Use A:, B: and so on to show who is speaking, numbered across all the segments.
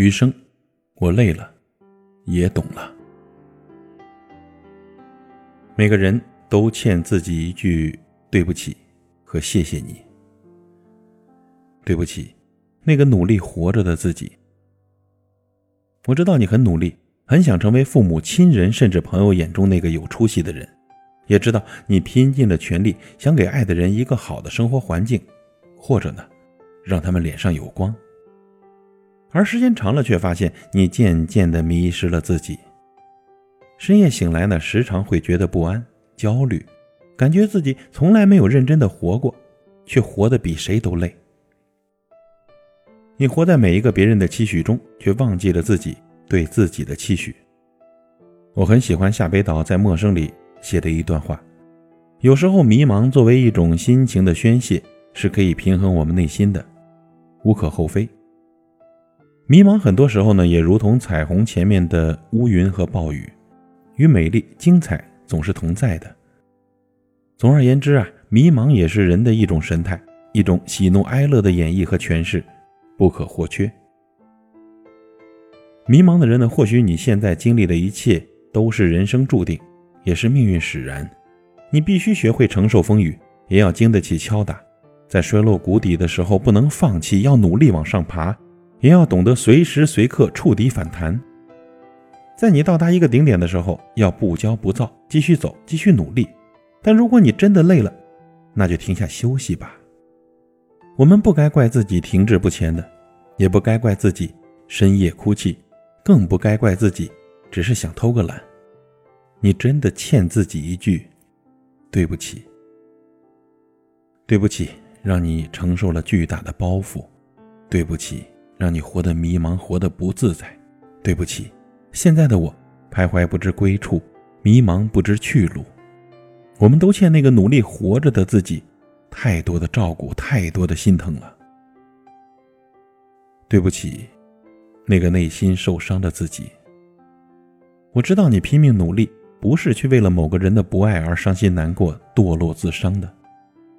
A: 余生，我累了，也懂了。每个人都欠自己一句对不起和谢谢你。对不起，那个努力活着的自己。我知道你很努力，很想成为父母亲人甚至朋友眼中那个有出息的人，也知道你拼尽了全力想给爱的人一个好的生活环境，或者呢，让他们脸上有光。而时间长了，却发现你渐渐的迷失了自己。深夜醒来呢，时常会觉得不安、焦虑，感觉自己从来没有认真的活过，却活得比谁都累。你活在每一个别人的期许中，却忘记了自己对自己的期许。我很喜欢夏北岛在《陌生》里写的一段话：有时候迷茫作为一种心情的宣泄，是可以平衡我们内心的，无可厚非。迷茫很多时候呢，也如同彩虹前面的乌云和暴雨。与美丽、精彩总是同在的。总而言之啊，迷茫也是人的一种神态，一种喜怒哀乐的演绎和诠释，不可或缺。迷茫的人呢，或许你现在经历的一切都是人生注定，也是命运使然。你必须学会承受风雨，也要经得起敲打。在摔落谷底的时候，不能放弃，要努力往上爬，也要懂得随时随刻触底反弹。在你到达一个顶点的时候，要不骄不躁，继续走，继续努力。但如果你真的累了，那就停下休息吧。我们不该怪自己停滞不前的，也不该怪自己深夜哭泣，更不该怪自己只是想偷个懒。你真的欠自己一句对不起。对不起，让你承受了巨大的包袱；对不起，让你活得迷茫，活得不自在；对不起。现在的我，徘徊不知归处，迷茫不知去路。我们都欠那个努力活着的自己，太多的照顾，太多的心疼了。对不起，那个内心受伤的自己。我知道你拼命努力，不是去为了某个人的不爱而伤心难过、堕落自伤的，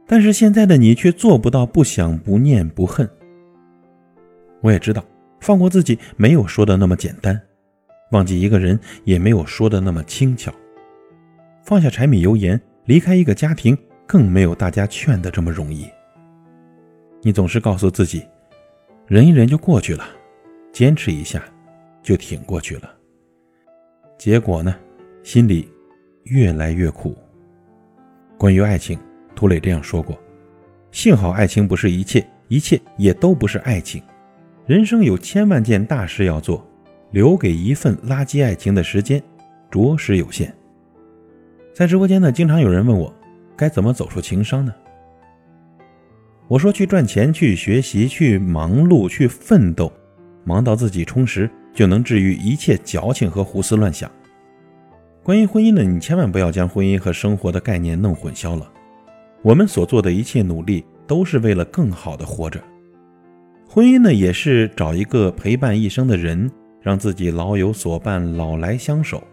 A: 但是现在的你却做不到不想、不念、不恨。我也知道，放过自己没有说的那么简单。忘记一个人也没有说的那么轻巧，放下柴米油盐，离开一个家庭，更没有大家劝的这么容易。你总是告诉自己，忍一忍就过去了，坚持一下就挺过去了。结果呢，心里越来越苦。关于爱情，涂磊这样说过：幸好爱情不是一切，一切也都不是爱情。人生有千万件大事要做。留给一份垃圾爱情的时间，着实有限。在直播间呢，经常有人问我，该怎么走出情伤呢？我说，去赚钱，去学习，去忙碌，去奋斗，忙到自己充实，就能治愈一切矫情和胡思乱想。关于婚姻呢，你千万不要将婚姻和生活的概念弄混淆了。我们所做的一切努力，都是为了更好的活着。婚姻呢，也是找一个陪伴一生的人。让自己老有所伴，老来相守。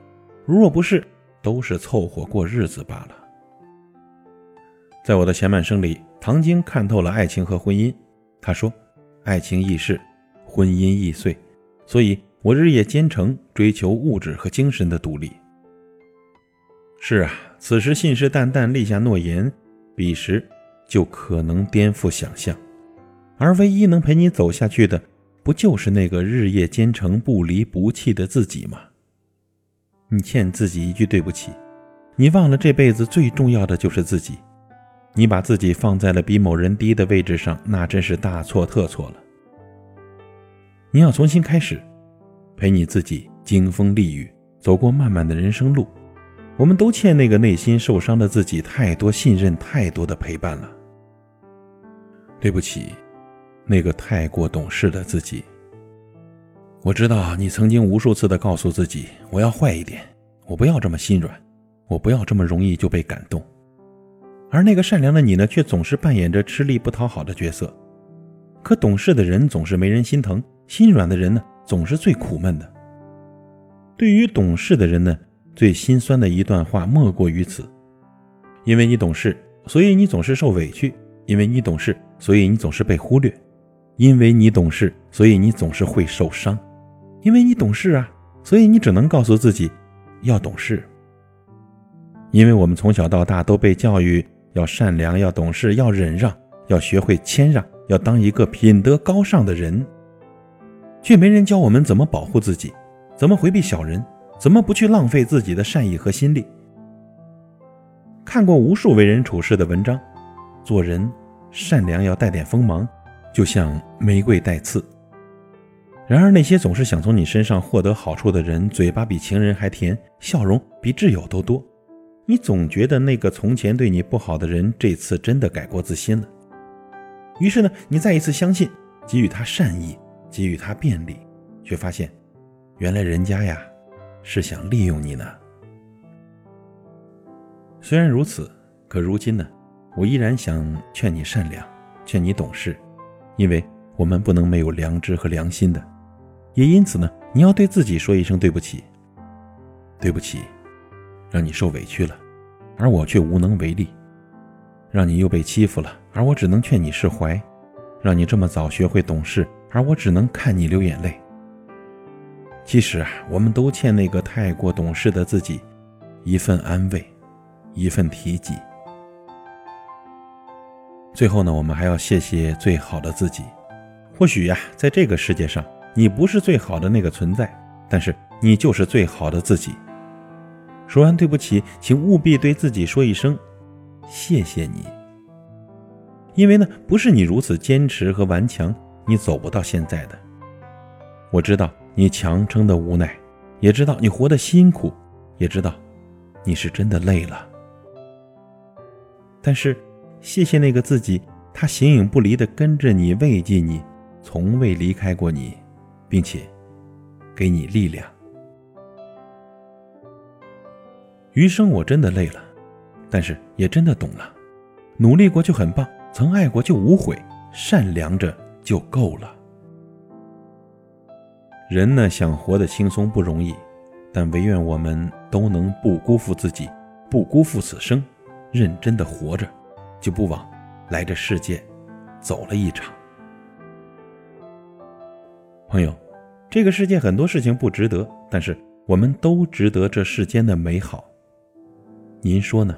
A: 如若不是，都是凑合过日子罢了。在我的前半生里，唐晶看透了爱情和婚姻。他说：“爱情易逝，婚姻易碎。”所以，我日夜兼程，追求物质和精神的独立。是啊，此时信誓旦旦立下诺言，彼时就可能颠覆想象。而唯一能陪你走下去的。不就是那个日夜兼程、不离不弃的自己吗？你欠自己一句对不起，你忘了这辈子最重要的就是自己，你把自己放在了比某人低的位置上，那真是大错特错了。你要重新开始，陪你自己经风历雨，走过漫漫的人生路。我们都欠那个内心受伤的自己太多信任，太多的陪伴了。对不起。那个太过懂事的自己，我知道你曾经无数次的告诉自己，我要坏一点，我不要这么心软，我不要这么容易就被感动。而那个善良的你呢，却总是扮演着吃力不讨好的角色。可懂事的人总是没人心疼，心软的人呢，总是最苦闷的。对于懂事的人呢，最心酸的一段话莫过于此：因为你懂事，所以你总是受委屈；因为你懂事，所以你总是被忽略。因为你懂事，所以你总是会受伤；因为你懂事啊，所以你只能告诉自己要懂事。因为我们从小到大都被教育要善良、要懂事、要忍让、要学会谦让、要当一个品德高尚的人，却没人教我们怎么保护自己，怎么回避小人，怎么不去浪费自己的善意和心力。看过无数为人处事的文章，做人善良要带点锋芒，就像玫瑰带刺。然而那些总是想从你身上获得好处的人，嘴巴比情人还甜，笑容比挚友都多。你总觉得那个从前对你不好的人，这次真的改过自新了。于是呢，你再一次相信，给予他善意，给予他便利，却发现，原来人家呀，是想利用你呢。虽然如此，可如今呢，我依然想劝你善良，劝你懂事，因为我们不能没有良知和良心的。也因此呢，你要对自己说一声对不起，对不起。让你受委屈了，而我却无能为力；让你又被欺负了，而我只能劝你释怀；让你这么早学会懂事，而我只能看你流眼泪。其实啊，我们都欠那个太过懂事的自己一份安慰，一份提及。最后呢，我们还要谢谢最好的自己。或许呀，在这个世界上，你不是最好的那个存在，但是你就是最好的自己。说完对不起，请务必对自己说一声谢谢你。因为呢，不是你如此坚持和顽强，你走不到现在的。我知道你强撑的无奈，也知道你活得辛苦，也知道你是真的累了。但是，谢谢那个自己，他形影不离的跟着你，慰藉你，从未离开过你，并且给你力量。余生我真的累了，但是也真的懂了，努力过就很棒，曾爱过就无悔，善良着就够了。人呢，想活得轻松不容易，但唯愿我们都能不辜负自己，不辜负此生，认真的活着，就不枉来这世界走了一场。朋友，这个世界很多事情不值得，但是我们都值得这世间的美好。您说呢？